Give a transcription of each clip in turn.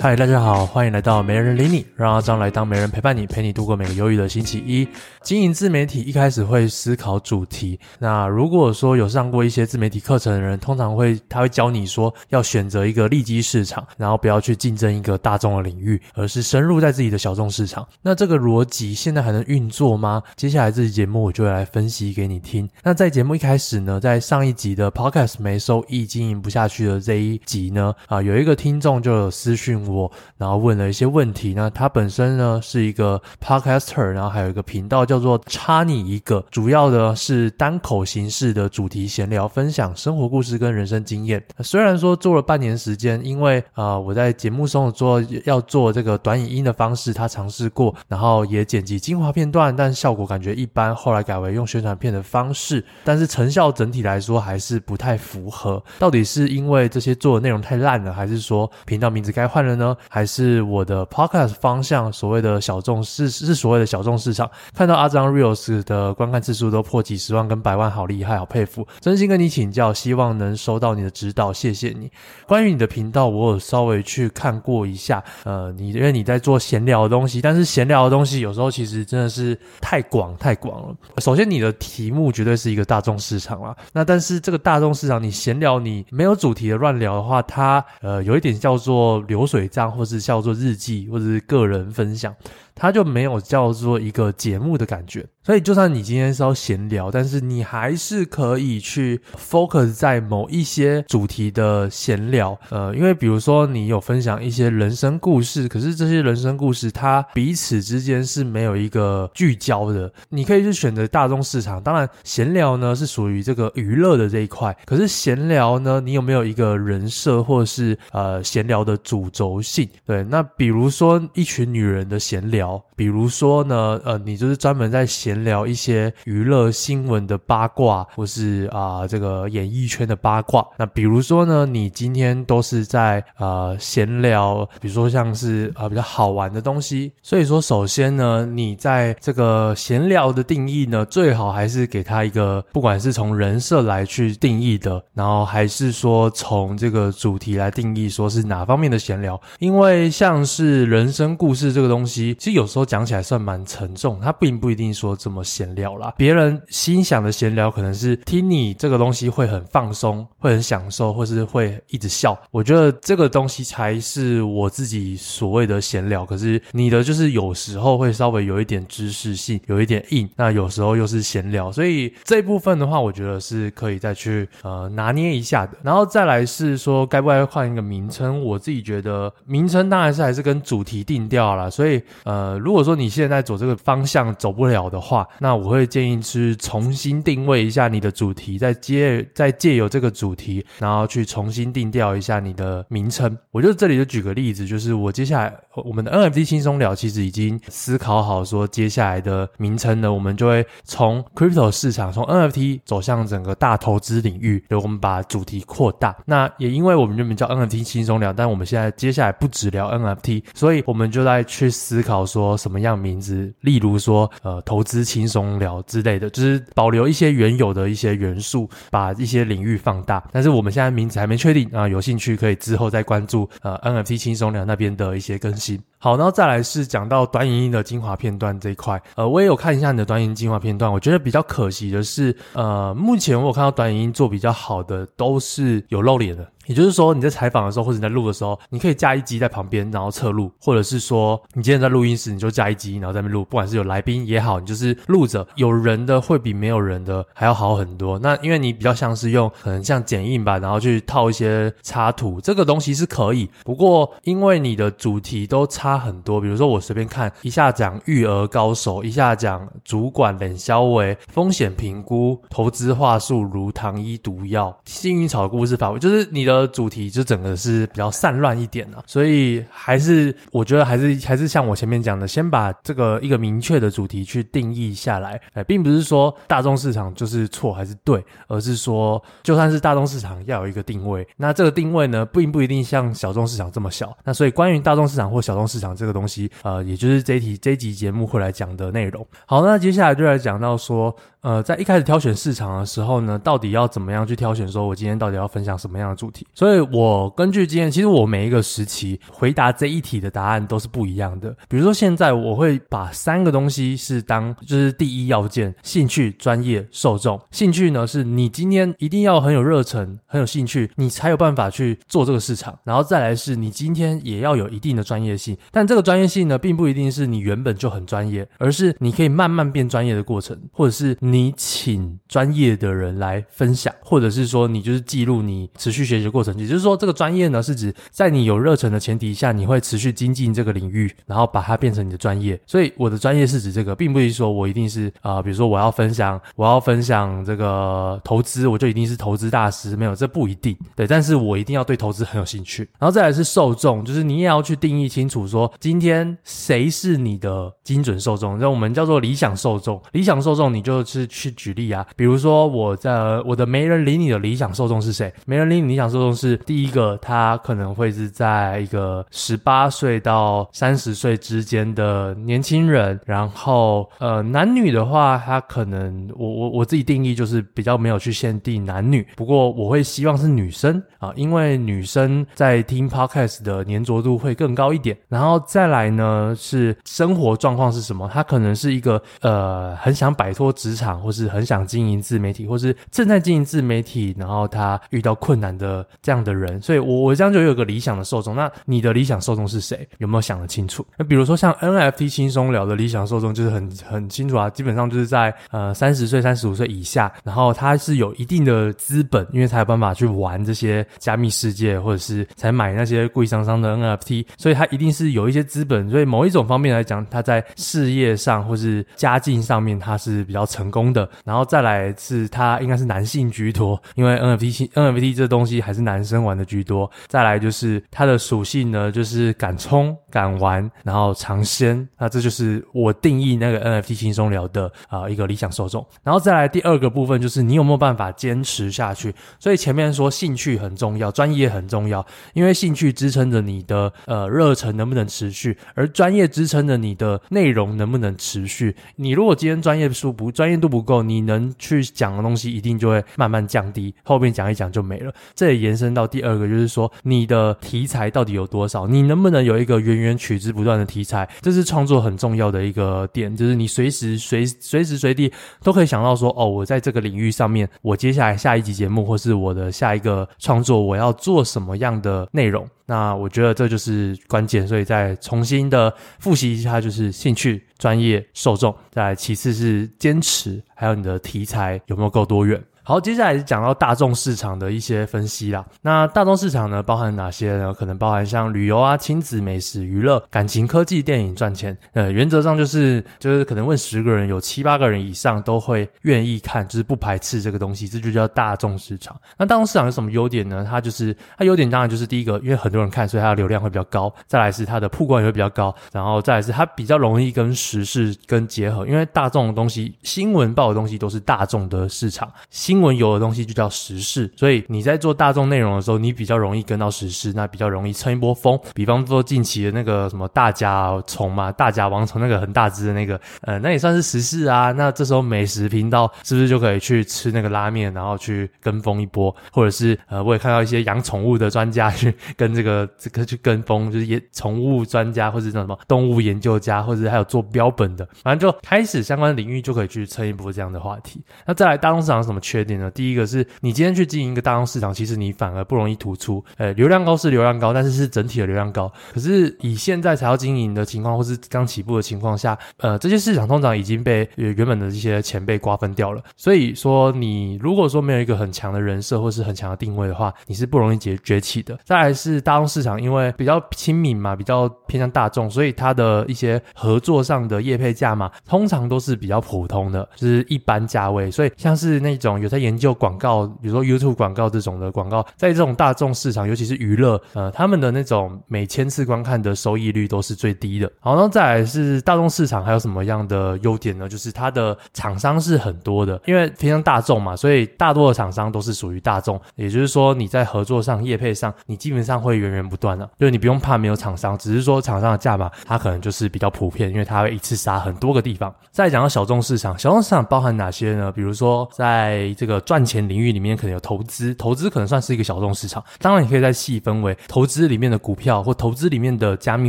嗨，大家好，欢迎来到没人理你，让阿张来当没人陪伴你，陪你度过每个忧郁的星期一。经营自媒体一开始会思考主题，那如果说有上过一些自媒体课程的人，通常会他会教你说要选择一个利基市场，然后不要去竞争一个大众的领域，而是深入在自己的小众市场。那这个逻辑现在还能运作吗？接下来这期节目我就会来分析给你听。那在节目一开始呢，在上一集的 Podcast 没收益经营不下去的这一集呢，啊，有一个听众就有私讯我，然后问了一些问题。那他本身呢是一个 podcaster，然后还有一个频道叫做“插你一个”，主要的是单口形式的主题闲聊，分享生活故事跟人生经验。虽然说做了半年时间，因为啊、呃、我在节目中做要做这个短影音的方式，他尝试过，然后也剪辑精华片段，但效果感觉一般。后来改为用宣传片的方式，但是成效整体来说还是不太符合。到底是因为这些做的内容太烂了，还是说频道名字该换了呢？还是我的 podcast 方向所谓的小众是是所谓的小众市场？看到阿张 reels 的观看次数都破几十万跟百万，好厉害，好佩服！真心跟你请教，希望能收到你的指导，谢谢你。关于你的频道，我有稍微去看过一下，呃，你因为你在做闲聊的东西，但是闲聊的东西有时候其实真的是太广太广了。首先，你的题目绝对是一个大众市场啦，那但是这个大众市场，你闲聊你没有主题的乱聊的话，它呃有一点叫做流水账或是叫做日记，或者是个人分享。它就没有叫做一个节目的感觉，所以就算你今天是要闲聊，但是你还是可以去 focus 在某一些主题的闲聊，呃，因为比如说你有分享一些人生故事，可是这些人生故事它彼此之间是没有一个聚焦的，你可以去选择大众市场。当然，闲聊呢是属于这个娱乐的这一块，可是闲聊呢，你有没有一个人设或是呃闲聊的主轴性？对，那比如说一群女人的闲聊。比如说呢，呃，你就是专门在闲聊一些娱乐新闻的八卦，或是啊、这个演艺圈的八卦。那比如说呢，你今天都是在呃闲聊，比如说像是呃比较好玩的东西。所以说，首先呢，你在这个闲聊的定义呢，最好还是给他一个，不管是从人设来去定义的，然后还是说从这个主题来定义，说是哪方面的闲聊。因为像是人生故事这个东西，其实有时候讲起来算蛮沉重，它并不一定说这么闲聊啦。别人心想的闲聊，可能是听你这个东西会很放松，会很享受，或是会一直笑。我觉得这个东西才是我自己所谓的闲聊。可是你的就是有时候会稍微有一点知识性，有一点硬，那有时候又是闲聊。所以这部分的话，我觉得是可以再去呃拿捏一下的。然后再来是说，该不该换一个名称？我自己觉得名称当然是还是跟主题定调啦。所以呃。如果说你现在走这个方向走不了的话，那我会建议去重新定位一下你的主题，再接再借由这个主题，然后去重新定调一下你的名称。我就这里就举个例子，就是我接下来我们的 NFT 轻松聊其实已经思考好说接下来的名称呢，我们就会从 Crypto 市场，从 NFT 走向整个大投资领域，所以我们把主题扩大。那也因为我们原本叫 NFT 轻松聊，但我们现在接下来不只聊 NFT，所以我们就在去思考说。什么样名字？例如说，呃，投资轻松聊之类的，就是保留一些原有的一些元素，把一些领域放大。但是我们现在名字还没确定啊，有兴趣可以之后再关注呃 NFT 轻松聊那边的一些更新。好，然后再来是讲到短影音的精华片段这一块，呃，我也有看一下你的短影音精华片段，我觉得比较可惜的是，呃，目前我有看到短影音做比较好的都是有露脸的。也就是说，你在采访的时候，或者你在录的时候，你可以架一机在旁边，然后侧录，或者是说，你今天在录音室，你就架一机，然后在那边录。不管是有来宾也好，你就是录着，有人的会比没有人的还要好很多。那因为你比较像是用可能像剪映吧，然后去套一些插图，这个东西是可以。不过因为你的主题都差很多，比如说我随便看一下讲育儿高手，一下讲主管冷肖维，风险评估，投资话术如糖衣毒药，幸运草故事法，就是你的。主题就整个是比较散乱一点的，所以还是我觉得还是还是像我前面讲的，先把这个一个明确的主题去定义下来，哎，并不是说大众市场就是错还是对，而是说就算是大众市场要有一个定位，那这个定位呢，并不一定像小众市场这么小。那所以关于大众市场或小众市场这个东西，呃，也就是这一题这一集节目会来讲的内容。好，那接下来就来讲到说，呃，在一开始挑选市场的时候呢，到底要怎么样去挑选？说我今天到底要分享什么样的主题？所以我根据经验，其实我每一个时期回答这一题的答案都是不一样的。比如说现在我会把三个东西是当就是第一要件：兴趣、专业、受众。兴趣呢，是你今天一定要很有热忱、很有兴趣，你才有办法去做这个市场。然后再来是你今天也要有一定的专业性，但这个专业性呢，并不一定是你原本就很专业，而是你可以慢慢变专业的过程，或者是你你请专业的人来分享，或者是说你就是记录你持续学习的过程。也就是说，这个专业呢，是指在你有热忱的前提下，你会持续精进这个领域，然后把它变成你的专业。所以我的专业是指这个，并不是说我一定是啊、比如说我要分享，我要分享这个投资，我就一定是投资大师，没有，这不一定。对，但是我一定要对投资很有兴趣。然后再来是受众，就是你也要去定义清楚，说今天谁是你的精准受众，那我们叫做理想受众。理想受众，你就是是去举例啊，比如说我在我的没人理你的理想受众是谁？没人理你理想受众是第一个，他可能会是在一个十八岁到三十岁之间的年轻人。然后呃，男女的话，他可能我我我自己定义就是比较没有去限定男女，不过我会希望是女生啊，因为女生在听 podcast 的粘着度会更高一点。然后再来呢，是生活状况是什么？他可能是一个呃很想摆脱职场，或是很想经营自媒体，或是正在经营自媒体，然后他遇到困难的这样的人。所以我我这样就有个理想的受众。那你的理想受众是谁？有没有想得清楚？那比如说像 NFT 轻松聊的理想受众就是很很清楚啊，基本上就是在呃三十岁、三十五岁以下，然后他是有一定的资本，因为才有办法去玩这些加密世界，或者是才买那些贵商商的 NFT，所以他一定是有一些资本。所以某一种方面来讲，他在事业上或是家境上面，他是比较成功的。然后再来是他应该是男性居多，因为 NFT NFT 这东西还是男生玩的居多。再来就是它的属性呢，就是敢冲敢玩，然后尝鲜。那这就是我定义那个 NFT 轻松聊的啊、一个理想受众。然后再来第二个部分就是你有没有办法坚持下去。所以前面说兴趣很重要，专业很重要，因为兴趣支撑着你的呃热忱能不能持续，而专业支撑着你的内容能不能持续。你如果今天专业书不专业度不够，你能去讲的东西一定就会慢慢降低，后面讲一讲就没了。这也延伸到第二个，就是说你的题材到底有多少，你能不能有一个源源取之不断的题材，这是创作很重要的一个点，就是你随时随随时随地都可以想到说，哦，我在这个领域上面，我接下来下一集节目或是我的下一个创作，我要做什么样的内容。那我觉得这就是关键，所以再重新的复习一下，就是兴趣、专业、受众，再来其次是坚持，还有你的题材有没有够多元。好，接下来是讲到大众市场的一些分析啦。那大众市场呢，包含哪些呢？可能包含像旅游啊、亲子、美食、娱乐、感情、科技、电影、赚钱。呃，原则上就是就是可能问十个人，有七八个人以上都会愿意看，就是不排斥这个东西，这就叫大众市场。那大众市场有什么优点呢？它就是它优点当然就是第一个，因为很多人看，所以它的流量会比较高。再来是它的曝光也会比较高，然后再来是它比较容易跟时事跟结合，因为大众的东西，新闻报的东西都是大众的市场，新。新闻有的东西就叫时事，所以你在做大众内容的时候，你比较容易跟到时事，那比较容易蹭一波风。比方说近期的那个什么大甲虫嘛，大甲王虫那个很大只的那个，呃，那也算是时事啊。那这时候美食频道是不是就可以去吃那个拉面，然后去跟风一波？或者是呃，我也看到一些养宠物的专家去跟这个 这个去跟风，就是也宠物专家或者叫什么动物研究家，或者还有做标本的，反正就开始相关领域就可以去蹭一波这样的话题。那再来大众市场有什么缺点呢？第一个是你今天去经营一个大众市场，其实你反而不容易突出。呃，流量高是流量高，但是是整体的流量高。可是以现在才要经营的情况，或是刚起步的情况下，呃，这些市场通常已经被原本的这些前辈瓜分掉了。所以说，你如果说没有一个很强的人设或是很强的定位的话，你是不容易崛崛起的。再来是大众市场，因为比较亲民嘛，比较偏向大众，所以它的一些合作上的业配价嘛，通常都是比较普通的，就是一般价位。所以像是那种有在研究广告，比如说 YouTube 广告这种的广告，在这种大众市场，尤其是娱乐，呃，他们的那种每千次观看的收益率都是最低的。好，那再来是大众市场还有什么样的优点呢？就是它的厂商是很多的，因为偏向大众嘛，所以大多的厂商都是属于大众。也就是说，你在合作上、业配上，你基本上会源源不断的，就是你不用怕没有厂商，只是说厂商的价码它可能就是比较普遍，因为它会一次杀很多个地方。再讲到小众市场，小众市场包含哪些呢？比如说，在这个赚钱领域里面，可能有投资，投资可能算是一个小众市场。当然，你可以再细分为投资里面的股票或投资里面的加密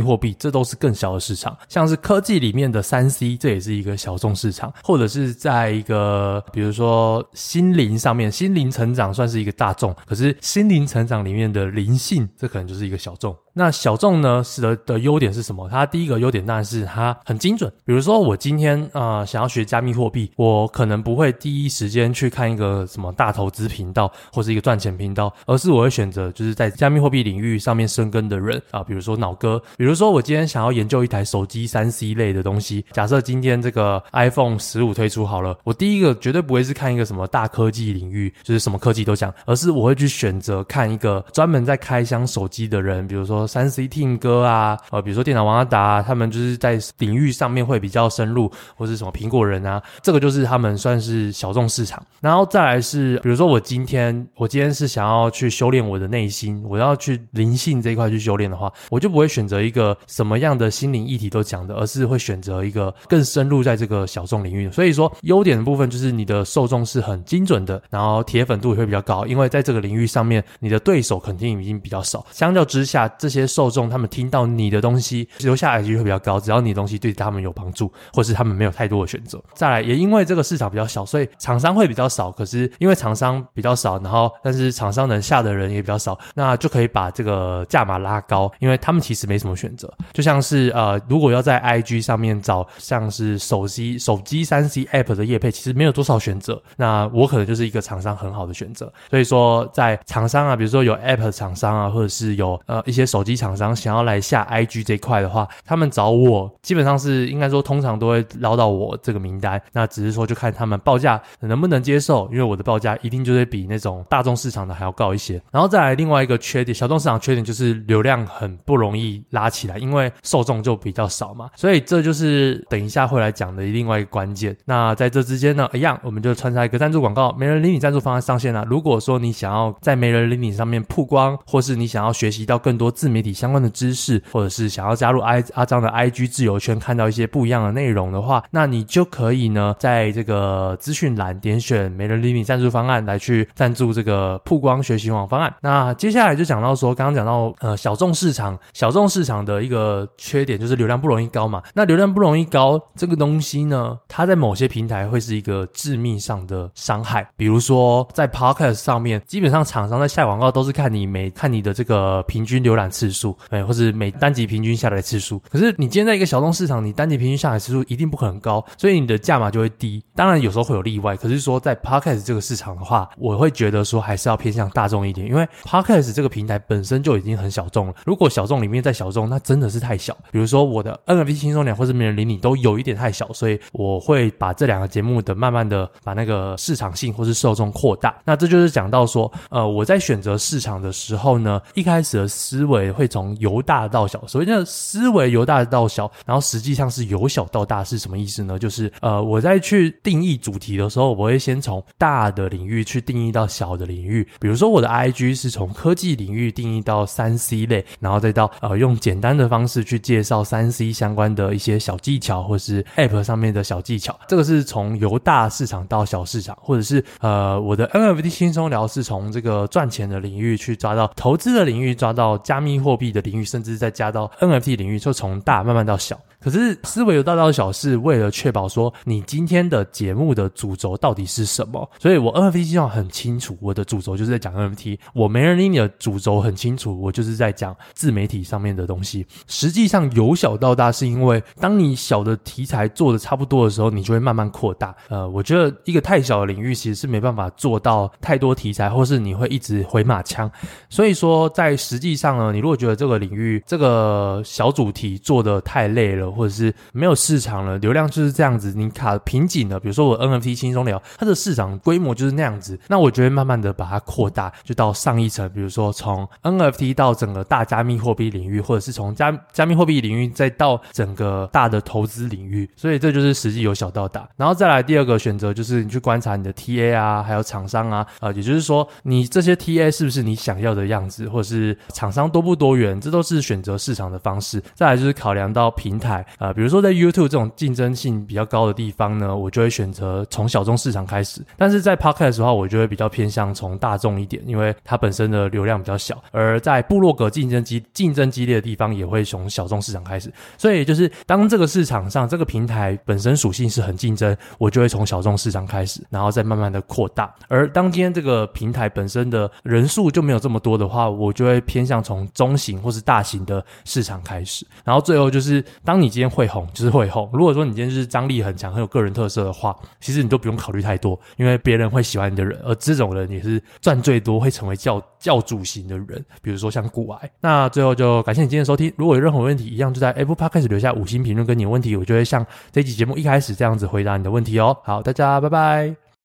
货币，这都是更小的市场。像是科技里面的三 C，这也是一个小众市场。或者是在一个比如说心灵上面，心灵成长算是一个大众，可是心灵成长里面的灵性，这可能就是一个小众。那小众呢，使得的优点是什么？它第一个优点当然是它很精准。比如说我今天呃想要学加密货币，我可能不会第一时间去看一个什么大投资频道或是一个赚钱频道，而是我会选择就是在加密货币领域上面深耕的人啊，比如说脑哥。比如说我今天想要研究一台手机三 C 类的东西，假设今天这个 iPhone 十五推出好了，我第一个绝对不会是看一个什么大科技领域，就是什么科技都讲，而是我会去选择看一个专门在开箱手机的人，比如说。三 C Team 哥啊，呃，比如说电脑王阿达，他们就是在领域上面会比较深入，或是什么苹果人啊，这个就是他们算是小众市场。然后再来是，比如说我今天我今天是想要去修炼我的内心，我要去灵性这一块去修炼的话，我就不会选择一个什么样的心灵议题都讲的，而是会选择一个更深入在这个小众领域。所以说优点的部分就是你的受众是很精准的，然后铁粉度也会比较高，因为在这个领域上面你的对手肯定已经比较少，相较之下这些。些受众他们听到你的东西留下来几率会比较高，只要你的东西对他们有帮助，或是他们没有太多的选择。再来，也因为这个市场比较小，所以厂商会比较少。可是因为厂商比较少，然后但是厂商能下的人也比较少，那就可以把这个价码拉高，因为他们其实没什么选择。就像是呃，如果要在 IG 上面找像是手机手机三 C App 的业配，其实没有多少选择。那我可能就是一个厂商很好的选择。所以说，在厂商啊，比如说有 App 厂商啊，或者是有呃一些手手机。厂商想要来下 IG 这块的话，他们找我基本上是应该说通常都会捞到我这个名单。那只是说就看他们报价能不能接受，因为我的报价一定就会比那种大众市场的还要高一些。然后再来另外一个缺点，小众市场缺点就是流量很不容易拉起来，因为受众就比较少嘛。所以这就是等一下会来讲的另外一个关键。那在这之间呢，一样我们就穿插一个赞助广告，媒人理你赞助方案上线了。如果说你想要在媒人理你上面曝光，或是你想要学习到更多自媒体相关的知识，或者是想要加入阿阿张的 IG 自由圈，看到一些不一样的内容的话，那你就可以呢，在这个资讯栏点选媒人理你赞助方案来去赞助这个曝光学习网方案。那接下来就讲到说，刚刚讲到呃小众市场，小众市场的一个缺点就是流量不容易高嘛。那流量不容易高这个东西呢，它在某些平台会是一个致命上的伤害。比如说在 Podcast 上面，基本上厂商在下广告都是看你每看你的这个平均浏览次次数。哎，或是每单集平均下来的次数，可是你今天在一个小众市场，你单集平均下来次数一定不可能高，所以你的价码就会低。当然有时候会有例外，可是说在 Podcast 这个市场的话，我会觉得说还是要偏向大众一点，因为 Podcast 这个平台本身就已经很小众了。如果小众里面再小众，那真的是太小。比如说我的 NFT 轻松点或是没人理你都有一点太小，所以我会把这两个节目的慢慢的把那个市场性或是受众扩大。那这就是讲到说，呃，我在选择市场的时候呢，一开始的思维会从由大到小，所谓的思维由大到小，然后实际上是由小到大是什么意思呢？就是呃，我在去定义主题的时候，我会先从大的领域去定义到小的领域。比如说我的 IG 是从科技领域定义到三 C 类，然后再到呃用简单的方式去介绍三 C 相关的一些小技巧，或是 App 上面的小技巧。这个是从由大市场到小市场，或者是呃我的 NFT 轻松聊是从这个赚钱的领域去抓到投资的领域，抓到加密货币的领域，甚至再加到 NFT 领域，就从大慢慢到小。可是思维由大到小是为了确保说你今天的节目的主轴到底是什么，所以我 NFT 计划很清楚，我的主轴就是在讲 NFT。我没人理你的主轴很清楚，我就是在讲自媒体上面的东西。实际上由小到大，是因为当你小的题材做的差不多的时候，你就会慢慢扩大。呃，我觉得一个太小的领域其实是没办法做到太多题材，或是你会一直回马枪。所以说，在实际上呢，你如觉得这个领域这个小主题做的太累了，或者是没有市场了，流量就是这样子，你卡瓶颈了。比如说我 NFT 轻松聊，它的市场规模就是那样子，那我就会慢慢的把它扩大，就到上一层。比如说从 NFT 到整个大加密货币领域，或者是从加加密货币领域再到整个大的投资领域。所以这就是实际由小到大。然后再来第二个选择就是你去观察你的 TA 啊，还有厂商啊，呃，也就是说你这些 TA 是不是你想要的样子，或者是厂商多不不多元，这都是选择市场的方式。再来就是考量到平台，呃，比如说在 YouTube 这种竞争性比较高的地方呢，我就会选择从小众市场开始。但是在 Podcast 的话，我就会比较偏向从大众一点，因为它本身的流量比较小。而在部落格竞争激竞争激烈的地方，也会从小众市场开始。所以就是当这个市场上这个平台本身属性是很竞争，我就会从小众市场开始，然后再慢慢的扩大。而当今天这个平台本身的人数就没有这么多的话，我就会偏向从中型或是大型的市场开始。然后最后就是，当你今天会红，就是会红。如果说你今天是张力很强、很有个人特色的话，其实你都不用考虑太多，因为别人会喜欢你的人，而这种人也是赚最多，会成为教教主型的人。比如说像股癌。那最后就感谢你今天收听。如果有任何问题，一样就在 Apple Podcast 留下五星评论跟你的问题，我就会像这期节目一开始这样子回答你的问题哦。好，大家拜拜。